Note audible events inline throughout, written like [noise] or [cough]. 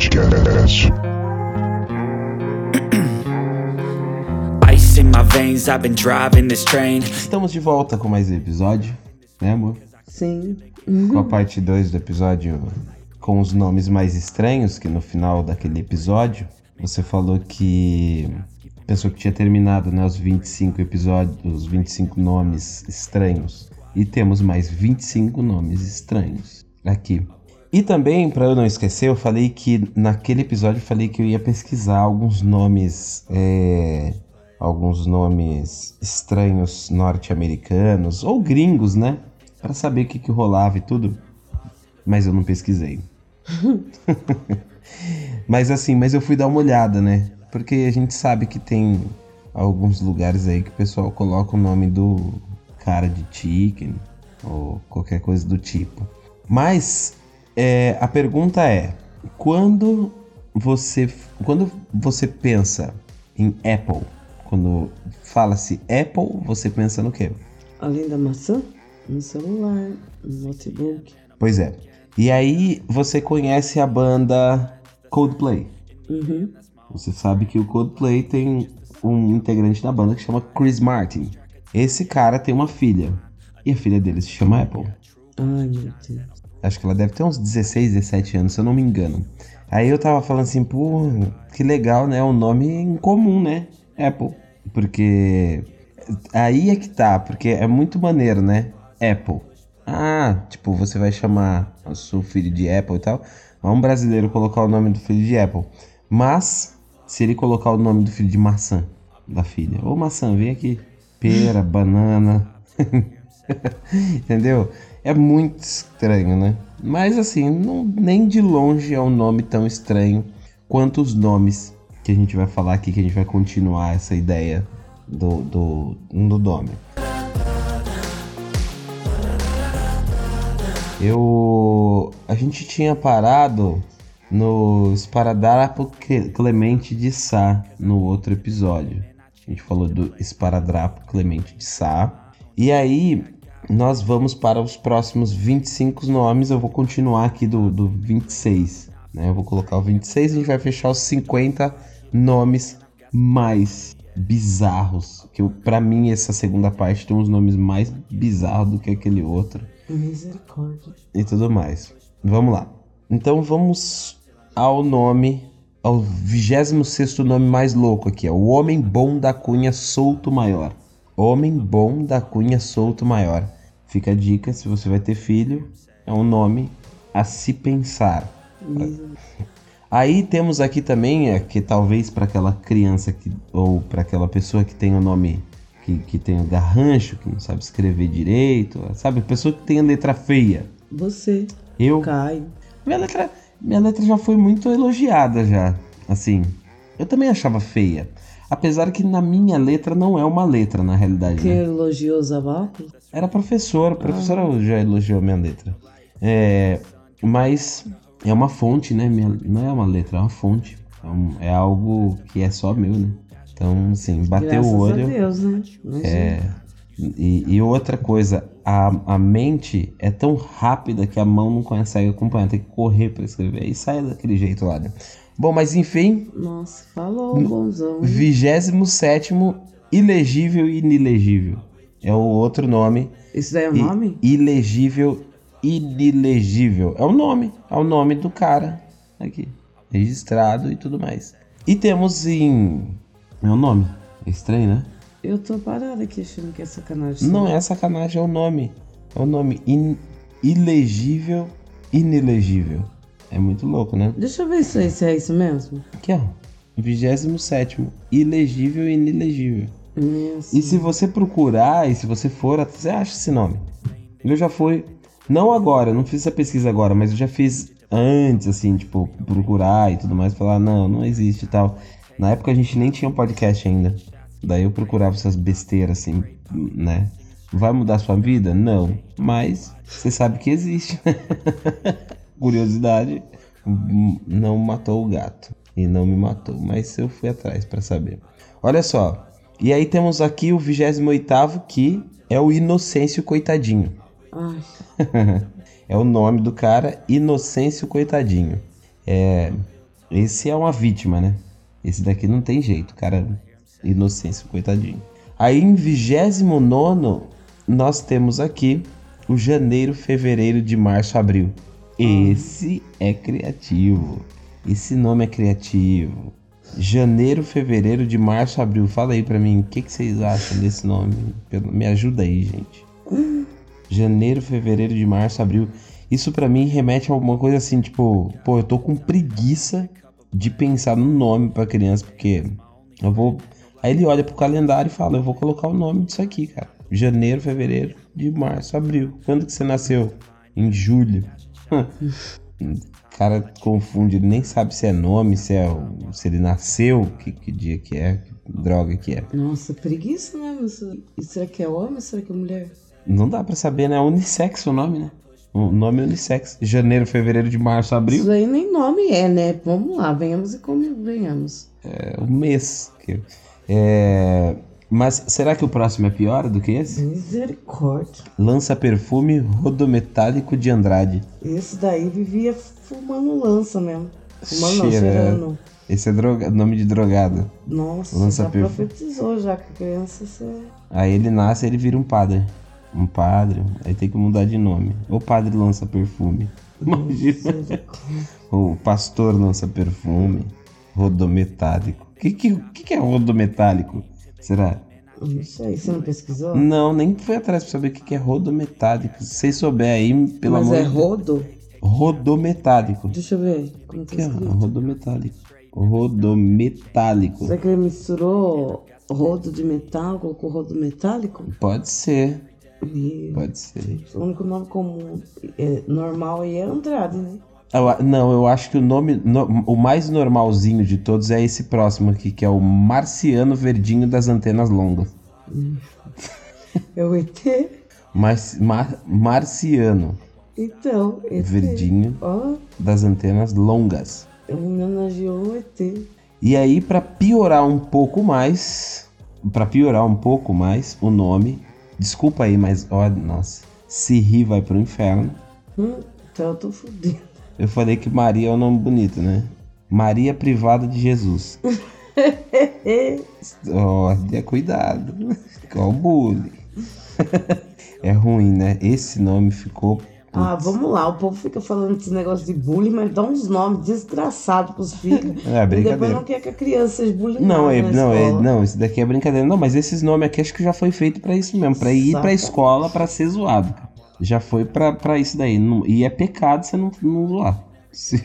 Podcast. Ice in my veins, I've been driving this train. Estamos de volta com mais um episódio, né, amor? Sim. Com a parte 2 do episódio com os nomes mais estranhos, que no final daquele episódio você falou que pensou que tinha terminado, né, os 25 episódios, os 25 nomes estranhos. E temos mais 25 nomes estranhos aqui. E também, para eu não esquecer, eu falei que naquele episódio eu falei que eu ia pesquisar alguns nomes, é, alguns nomes estranhos norte-americanos ou gringos, né, para saber o que, que rolava e tudo. Mas eu não pesquisei. [laughs] mas assim, mas eu fui dar uma olhada, né? Porque a gente sabe que tem alguns lugares aí que o pessoal coloca o nome do cara de chicken ou qualquer coisa do tipo. Mas é, a pergunta é: quando você quando você pensa em Apple, quando fala-se Apple, você pensa no quê? Além da maçã, no celular, no notebook. Pois é. E aí você conhece a banda Coldplay. Uhum. Você sabe que o Coldplay tem um integrante da banda que chama Chris Martin. Esse cara tem uma filha. E a filha dele se chama Apple. Ai, meu Deus. Acho que ela deve ter uns 16, 17 anos, se eu não me engano. Aí eu tava falando assim, pô, que legal, né? Um nome em comum, né? Apple. Porque. Aí é que tá, porque é muito maneiro, né? Apple. Ah, tipo, você vai chamar o seu filho de Apple e tal. Vai um brasileiro colocar o nome do filho de Apple. Mas, se ele colocar o nome do filho de maçã, da filha. Ô maçã, vem aqui. Pera, banana. [laughs] Entendeu? É muito estranho, né? Mas assim, não, nem de longe é um nome tão estranho quanto os nomes que a gente vai falar aqui, que a gente vai continuar essa ideia do, do, do nome. Eu. A gente tinha parado no Esparadrapo Clemente de Sá no outro episódio. A gente falou do Esparadrapo Clemente de Sá. E aí, nós vamos para os próximos 25 nomes. Eu vou continuar aqui do, do 26. Né? Eu vou colocar o 26 e a gente vai fechar os 50 nomes mais bizarros. Que para mim, essa segunda parte tem uns nomes mais bizarros do que aquele outro. Misericórdia. E tudo mais. Vamos lá. Então vamos ao nome, ao 26 nome mais louco aqui. É o Homem Bom da Cunha Solto Maior. Homem Bom da Cunha Solto Maior. Fica a dica, se você vai ter filho, é um nome a se pensar. Aí temos aqui também, é, que talvez para aquela criança que, ou para aquela pessoa que tem o nome que, que tem o garrancho, que não sabe escrever direito, sabe? Pessoa que tem a letra feia. Você, Eu, Caio. minha letra, minha letra já foi muito elogiada já, assim. Eu também achava feia. Apesar que na minha letra não é uma letra, na realidade. Que né? elogiou os óculos? Era professor, a professora já elogiou minha letra. É, mas é uma fonte, né? Minha, não é uma letra, é uma fonte. É, um- é algo que é só meu, né? Então, assim, bateu Graças o olho. a Deus, né? É, e, e outra coisa, a, a mente é tão rápida que a mão não consegue acompanhar, tem que correr para escrever. E sai daquele jeito lá, né? Bom, mas enfim, Nossa, falou, bonzão. hein? 27 ilegível e inilegível. É o outro nome. Isso daí é o I- nome? Ilegível e inilegível. É o nome. É o nome do cara aqui. Registrado e tudo mais. E temos em. É o nome. É estranho, né? Eu tô parada aqui achando que é sacanagem. Não é sacanagem, é o nome. É o nome in- ilegível, inelegível. É muito louco, né? Deixa eu ver se é- se é isso mesmo. Aqui, ó. 27 ilegível e inelegível. Isso. E se você procurar, e se você for, você acha esse nome. Eu já fui. Não agora, eu não fiz essa pesquisa agora, mas eu já fiz antes, assim, tipo, procurar e tudo mais, falar, não, não existe e tal. Na época a gente nem tinha podcast ainda. Daí eu procurava essas besteiras, assim, né? Vai mudar sua vida? Não. Mas você sabe que existe. [laughs] Curiosidade não matou o gato. E não me matou. Mas eu fui atrás pra saber. Olha só. E aí temos aqui o 28 que é o Inocêncio Coitadinho. [laughs] É o nome do cara, Inocêncio Coitadinho. É, Esse é uma vítima, né? Esse daqui não tem jeito, cara. Inocência, coitadinho. Aí em 29 nós temos aqui o janeiro, fevereiro, de março, abril. Esse é criativo. Esse nome é criativo. Janeiro, fevereiro, de março, abril. Fala aí pra mim, o que, que vocês acham desse nome? Me ajuda aí, gente. Janeiro, fevereiro, de março, abril. Isso pra mim remete a alguma coisa assim, tipo, pô, eu tô com preguiça de pensar no nome pra criança, porque eu vou. Aí ele olha pro calendário e fala, eu vou colocar o nome disso aqui, cara. Janeiro, fevereiro, de março, abril. Quando que você nasceu? Em julho. O [laughs] cara confunde, nem sabe se é nome, se é se ele nasceu, que, que dia que é, que droga que é. Nossa, preguiça. E será que é homem será que é mulher? Não dá pra saber, né? É unissex o nome, né? O nome é unissex. Janeiro, fevereiro, de março, abril. Isso aí nem nome é, né? Vamos lá, venhamos e como venhamos. É o mês. que- É... Mas será que o próximo é pior do que esse? Misericórdia. Lança perfume rodometálico de Andrade. Esse daí vivia fumando lança mesmo. Fumando não, Cheira- cheirando. Esse é droga... nome de drogado. Nossa, Lança já perfume. profetizou já que criança você... Aí ele nasce ele vira um padre. Um padre, aí tem que mudar de nome. O padre lança perfume. Imagina. o pastor lança perfume. Rodometálico. O que, que, que, que é rodometálico? Será? Não sei, você não pesquisou? Não, nem fui atrás pra saber o que, é rodometálico. Se vocês souberem aí, pelo Mas amor é de rodo? Rodometálico. Deixa eu ver como tá Que é rodometálico. Rodometálico. Será que ele misturou rodo de metal, colocou rodo metálico? Pode ser, E pode ser. o único nome comum é, normal aí é Andrade, né? Eu não, eu acho que o nome, no- o mais normalzinho de todos é esse próximo aqui, que é o Marciano Verdinho das Antenas Longas. [laughs] É o ET? Mar- Mar- Marciano Então, ET. Verdinho Ó, das Antenas Longas. ele homenageou o ET. E aí, pra piorar um pouco mais, pra piorar um pouco mais o nome, desculpa aí, mas ó, nossa, se rir vai pro inferno. Hum, então eu tô fudido. Eu falei que Maria é um nome bonito, né? Maria Privada de Jesus. [laughs] Olha, cuidado. Olha o bullying. [laughs] é ruim, né? Esse nome ficou. Ah, vamos lá, o povo fica falando desse negócio de bullying, mas dá uns nomes desgraçados pros filhos. [laughs] É, e brincadeira. depois não quer que a criança seja bullyingada Não, é, não, é, não, isso daqui é brincadeira. Não, mas esses nomes aqui acho que já foi feito pra isso mesmo, pra ir pra escola pra ser zoado. Já foi pra, pra isso daí. Não- e é pecado você não, não zoar. Se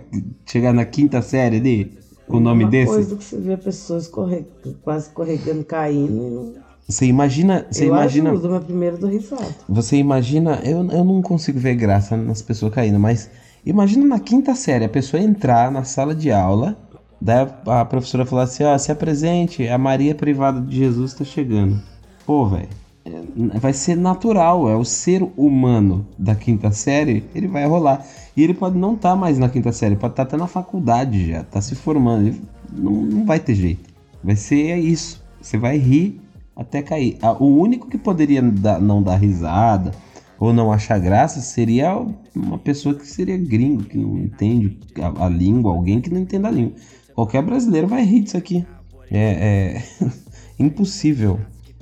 [laughs] chegar na quinta série ali, o nome desse, coisa que você vê a pessoa escorre... quase escorregando, caindo. Você imagina, você eu imagina, ajudo, mas primeiro do risado. você imagina, eu, eu não consigo ver graça nas pessoas caindo, mas imagina na quinta série a pessoa entrar na sala de aula, daí a, professora falar assim, ó, se apresente, a Maria Privada de Jesus tá chegando. Pô, velho, vai ser natural, é o ser humano da quinta série, ele vai rolar. E ele pode não estar mais na quinta série, pode estar até na faculdade já, tá se formando. Não, não vai ter jeito. Vai ser isso. Você vai rir até cair. Ah, O único que poderia dar- não dar risada ou não achar graça seria uma pessoa que seria gringo, que não entende a, a língua, alguém que não entenda a língua. Qualquer brasileiro vai rir disso aqui. É, é [laughs] impossível,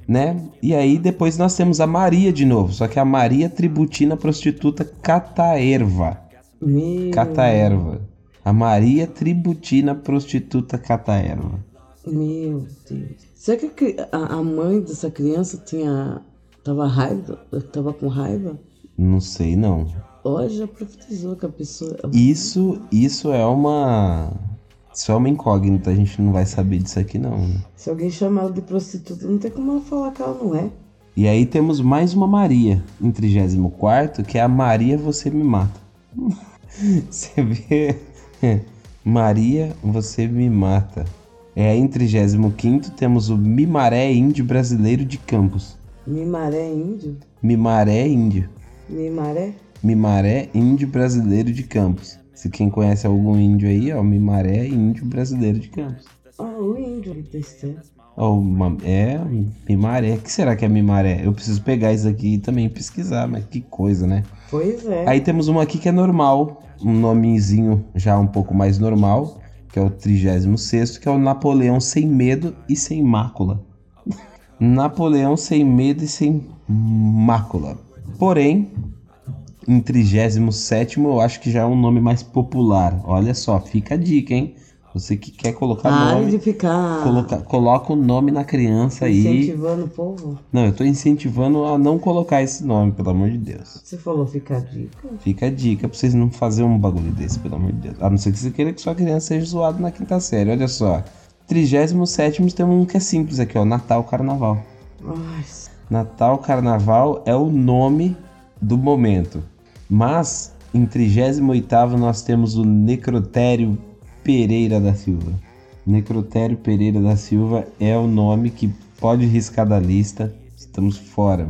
né? E aí depois nós temos a Maria de novo, só que a Maria tributina prostituta cataerva. Meu, Cataerva. A Maria tributina prostituta cataerva. meu Deus. Será que a mãe dessa criança tinha. tava raiva? Tava com raiva? Não sei não. Olha, já profetizou que a pessoa. Isso, isso é uma. Isso é uma incógnita, a gente não vai saber disso aqui não. né? Se alguém chama ela de prostituta, não tem como ela falar que ela não é. E aí temos mais uma Maria em 34, que é a Maria Você Me Mata. [laughs] Você vê. [laughs] Maria Você Me Mata. É em 35 temos o Mimaré Índio Brasileiro de Campos. Mimaré índio? Mimaré Índio. Mimaré? Mimaré Índio Brasileiro de Campos. Se quem conhece algum índio aí, ó, Mimaré Índio Brasileiro de Campos. Ah, o índio. Ó, uma- é, Mimaré. O que será que é Mimaré? Eu preciso pegar isso aqui e também pesquisar, mas que coisa, né? Pois é. Aí temos uma aqui que é normal, um nomezinho já um pouco mais normal, que é o 36, que é o Napoleão sem medo e sem mácula. [laughs] Napoleão sem medo e sem mácula. Porém, em 37 eu acho que já é um nome mais popular. Olha só, fica a dica, hein? Você que quer colocar Pare nome. de ficar Coloca, coloca o nome na criança aí. incentivando o povo. Não, eu tô incentivando a não colocar esse nome, pelo amor de Deus. Você falou ficar dica. Fica a dica pra vocês não fazerem um bagulho desse, pelo amor de Deus. A não ser que você queira que sua criança seja zoada na quinta série. Olha só. 37 tem um que é simples aqui, ó. Natal Carnaval. Ai, Natal Carnaval é o nome do momento. Mas em 38 nós temos o Necrotério Pereira da Silva. Necrotério Pereira da Silva é o nome que pode riscar da lista. Estamos fora.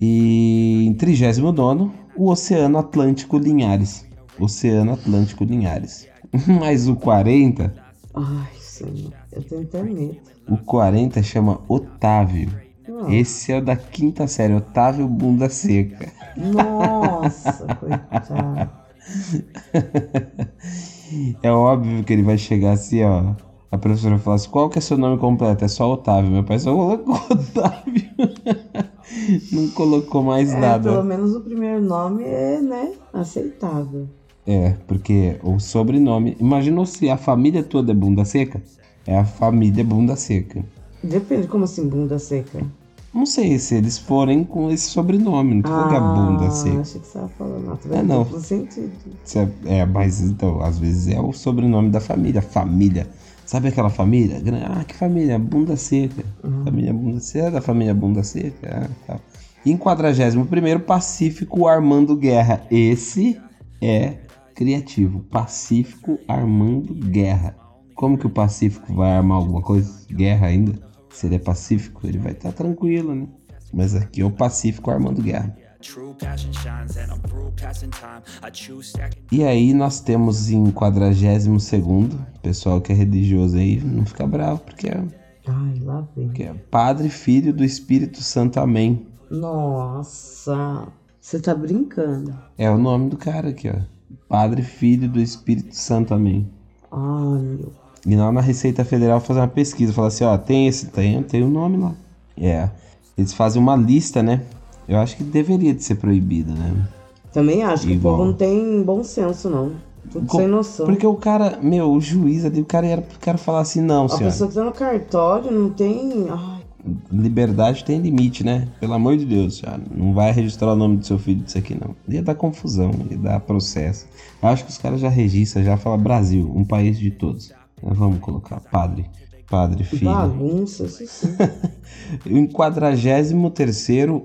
E em 39 o Oceano Atlântico Linhares. Oceano Atlântico Linhares. [laughs] Mas o 40, ai, senhor. Eu tenho até medo. o 40 chama Otávio. Não. Esse é o da quinta série, Otávio Bunda Seca. Nossa, [laughs] coitado. É óbvio que ele vai chegar assim, ó. A professora fala assim: qual que é seu nome completo? É só Otávio. Meu pai só colocou [laughs] Otávio. Não colocou mais É, nada. pelo menos o primeiro nome é, né, aceitável. É, porque o sobrenome. Imaginou se a família toda é bunda seca? É a família bunda seca. Depende, como assim, bunda seca? Não sei se eles forem com esse sobrenome, não tô falando que é bunda seca. achei que você tava falando. Não, tá É, não. Duplo sentido. Se É, é, mas então, às vezes é o sobrenome da família. Família. Sabe aquela família? Ah, que família? Bunda seca. Família Bunda Seca, é da família Bunda Seca. Ah, tal. Em 41 Pacífico Armando Guerra. Esse é criativo. Pacífico Armando Guerra. Como que o Pacífico vai armar alguma coisa? Guerra ainda? Se ele é pacífico, ele vai estar tranquilo, né? Mas aqui é o Pacífico Armando Guerra. E aí nós temos em 42 pessoal que é religioso aí, não fica bravo, porque é, Ai, lá vem. porque é Padre, Filho do Espírito Santo, Amém. Nossa, você tá brincando. É o nome do cara aqui, ó. Padre, Filho do Espírito Santo, Amém. Ai, meu. E lá na Receita Federal fazer uma pesquisa, falar assim, ó, tem esse, tem, tem o nome lá. É. Eles fazem uma lista, né? Eu acho que deveria de ser proibido, né? Também acho que o povo não tem bom senso, não. Tudo Com- sem noção. Porque o cara, meu, o juiz ali, o cara era pro cara falar assim, não, A senhor. pessoa que tá no cartório não tem. Ai, Liberdade tem limite, né? Pelo amor de Deus, já. Não vai registrar o nome do seu filho disso aqui, não. Ia dar confusão, ia dar processo. Eu acho que os caras já registram, já fala Brasil, um país de todos. Vamos colocar padre, padre, filho. bagunça, isso sim. [laughs] Em 43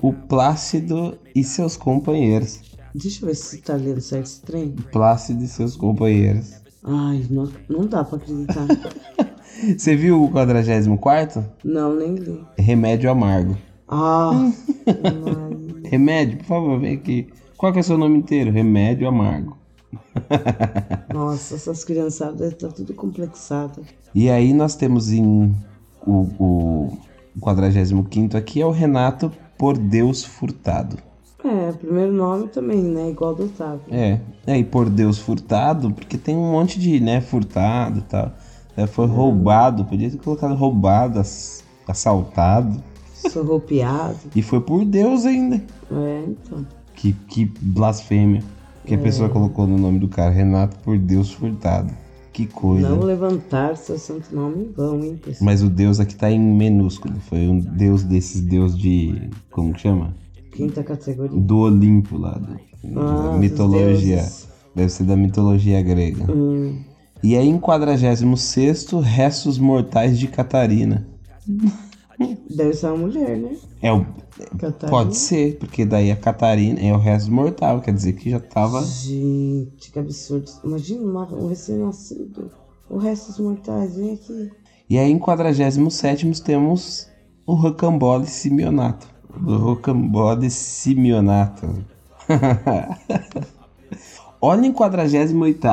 o Plácido e seus companheiros. Deixa eu ver se tá lendo certo esse trem. Plácido e seus companheiros. Ai, não, não dá pra acreditar. [laughs] Você viu o 44? não, nem li. Remédio amargo. Ah. [laughs] Remédio, por favor, vem aqui. Qual que é o seu nome inteiro? Remédio amargo. Nossa, essas criançadas tá tudo complexado. E aí nós temos em o, o 45 aqui é o Renato por Deus Furtado. É, primeiro nome também, né? Igual do Otávio. É, é, e por Deus Furtado, porque tem um monte de, né, furtado e tal. É, foi roubado, podia ter colocado roubado, ass- assaltado. Sorropeado. E foi por Deus ainda. É, então. Que, que blasfêmia que a pessoa colocou no nome do cara, Renato por Deus Furtado. Que coisa. Não levantar seu santo nome em vão, hein, pessoal? Mas o Deus aqui tá em minúsculo. Foi um Deus desses Deus de. Como que chama? Quinta categoria. Do Olimpo lá. do- Ah, mitologia. Deve ser da mitologia grega. Hum, E aí em 46 Restos Mortais de Catarina. Deve ser uma mulher, né? É o. Catarina. Pode ser, porque daí a Catarina é o resto mortal, quer dizer que já tava. Gente, que absurdo. Imagina uma- um recém-nascido. O resto dos mortais, vem aqui. E aí em 47 temos o Rocambole Simeonato. O Rocambole Simeonato. [laughs] Olha em 48.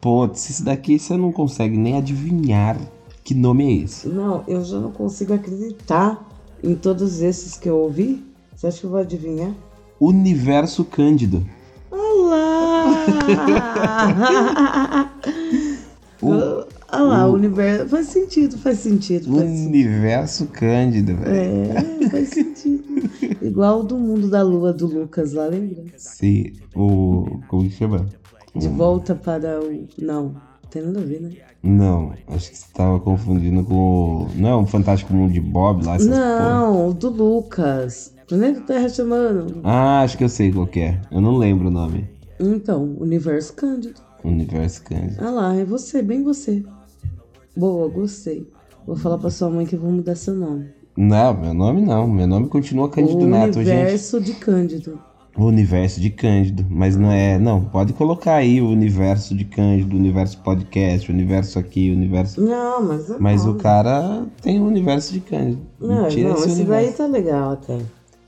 Putz, esse daqui você não consegue nem adivinhar que nome é esse. Não, eu já não consigo acreditar em todos esses que eu ouvi. Você acha que eu vou adivinhar? Universo Cândido. Olá! [laughs] O, Ah lá, o universo. Faz sentido, faz sentido. Faz sentido. Universo Cândido, velho. É, faz sentido. Igual o do mundo da lua do Lucas lá, lembra? Sim, o. Como que chama? De volta para o. Não, tem nada a ver, né? Não, acho que você tava confundindo com. Não é um Fantástico Mundo de Bob lá? porra? Não, o do Lucas. Planeta Terra chamando. Ah, acho que eu sei qual que é. Eu não lembro o nome. Então, Universo Cândido. Universo Cândido. Ah lá, é você, bem você. Boa, gostei. Vou falar pra sua mãe que eu vou mudar seu nome. Não, meu nome não. Meu nome continua Cândido o Neto, gente. universo de Cândido. O universo de Cândido. Mas não é. Não, pode colocar aí o universo de Cândido, o universo podcast, o universo aqui, o universo. Não, mas. é Mas o bom. cara tem o universo de Cândido. Não, não, esse esse universo. daí tá legal até.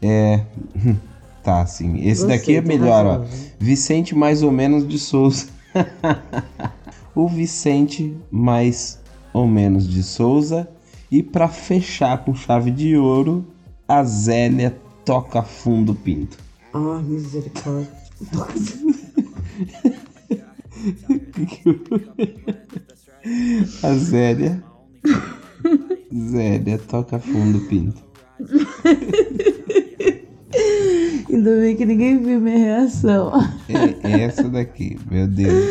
É. [laughs] Tá, sim. Esse Gostei, daqui é melhor, ó. Vicente mais ou menos de Souza. [laughs] o Vicente mais ou menos de Souza. E pra fechar com chave de ouro, a Zélia toca fundo pinto. Ah, misericórdia. A Zélia. Zélia toca fundo pinto. Ainda bem que ninguém viu minha reação. É essa daqui, meu Deus.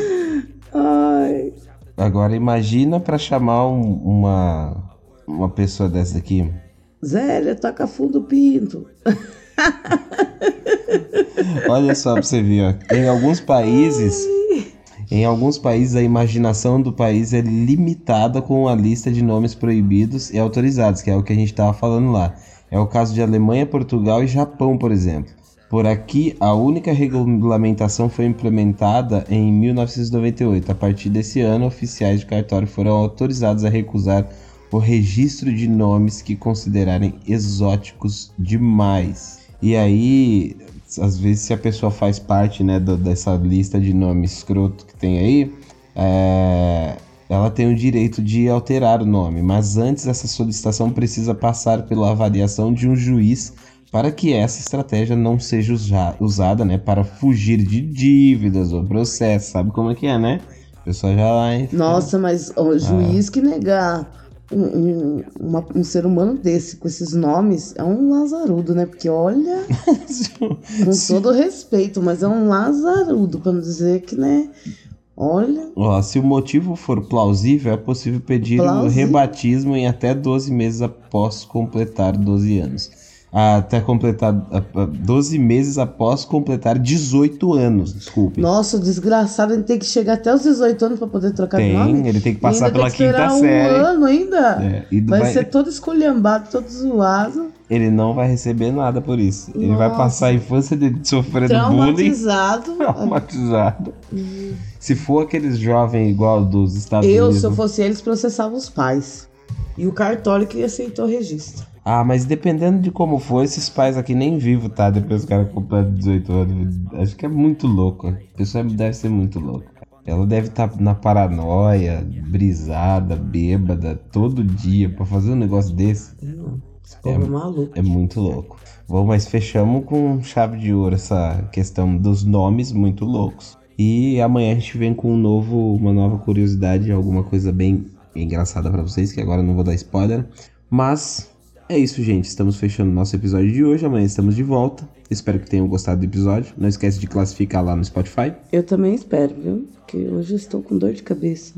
Ai. Agora imagina pra chamar um- uma, uma pessoa dessa aqui. Zélia, toca fundo pinto. [laughs] Olha só pra você ver, ó. Em alguns países, em alguns países a imaginação do país é limitada com a lista de nomes proibidos e autorizados, que é o que a gente tava falando lá. É o caso de Alemanha, Portugal e Japão, por exemplo. Por aqui, a única regulamentação foi implementada em 1998. A partir desse ano, oficiais de cartório foram autorizados a recusar o registro de nomes que considerarem exóticos demais. E aí, às vezes, se a pessoa faz parte né, do- dessa lista de nomes escroto que tem aí, é, ela tem o direito de alterar o nome, mas antes essa solicitação precisa passar pela avaliação de um juiz para que essa estratégia não seja usa- usada né, para fugir de dívidas ou processo. Sabe como é que é, né? A pessoa já lá. enfia- Nossa, mas o juiz que negar um, um- uma- um ser humano desse, com esses nomes, é um lazarudo, né? Porque olha, [laughs] com todo respeito, mas é um lazarudo, pra não dizer que, né? Olha, Ó, se o motivo for plausível, é possível pedir o Plausível. rebatismo em até 12 meses após completar 12 anos. Até completar. a- a- 12 meses após completar 18 anos, desculpe. nossa, desgraçado, ele tem que chegar até os 18 anos pra poder trocar de Tem, nome. ele tem que passar pela tem que quinta um série. ano ainda. É, e vai, vai- ser todo esculhambado, todo zoado, Ele não vai receber nada por isso. Ele vai Nossa. passar a infância dele sofrendo bullying. traumatizado. [laughs] Traumatizado. Se for aqueles jovens igual dos Estados Eu, Unidos. se eu fosse eles, processava os pais. E o cartório que aceitou o registro. Ah, mas dependendo de como for, esses pais aqui nem vivo, tá? Depois o cara completa 18 anos. Acho que é muito louco. A pessoa deve ser muito louca. Ela deve estar na paranoia, brisada, bêbada, todo dia pra fazer um negócio desse. Esse povo é, maluco. É muito louco. Bom, mas fechamos com chave de ouro essa questão dos nomes muito loucos. E amanhã a gente vem com um novo, uma nova curiosidade, alguma coisa bem engraçada pra vocês, que agora eu não vou dar spoiler. Mas é isso, gente. Estamos fechando nosso episódio de hoje. Amanhã estamos de volta. Espero que tenham gostado do episódio. Não esquece de classificar lá no Spotify. Eu também espero, viu? Porque hoje eu estou com dor de cabeça.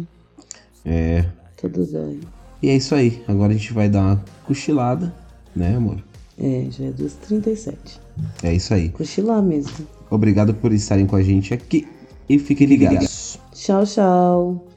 É. Tudo dói. E é isso aí. Agora a gente vai dar uma cochilada, né, amor? É, já é dos 37. É isso aí. Cochilar mesmo. Obrigado por estarem com a gente aqui. E fiquem ligados. Tchau, tchau.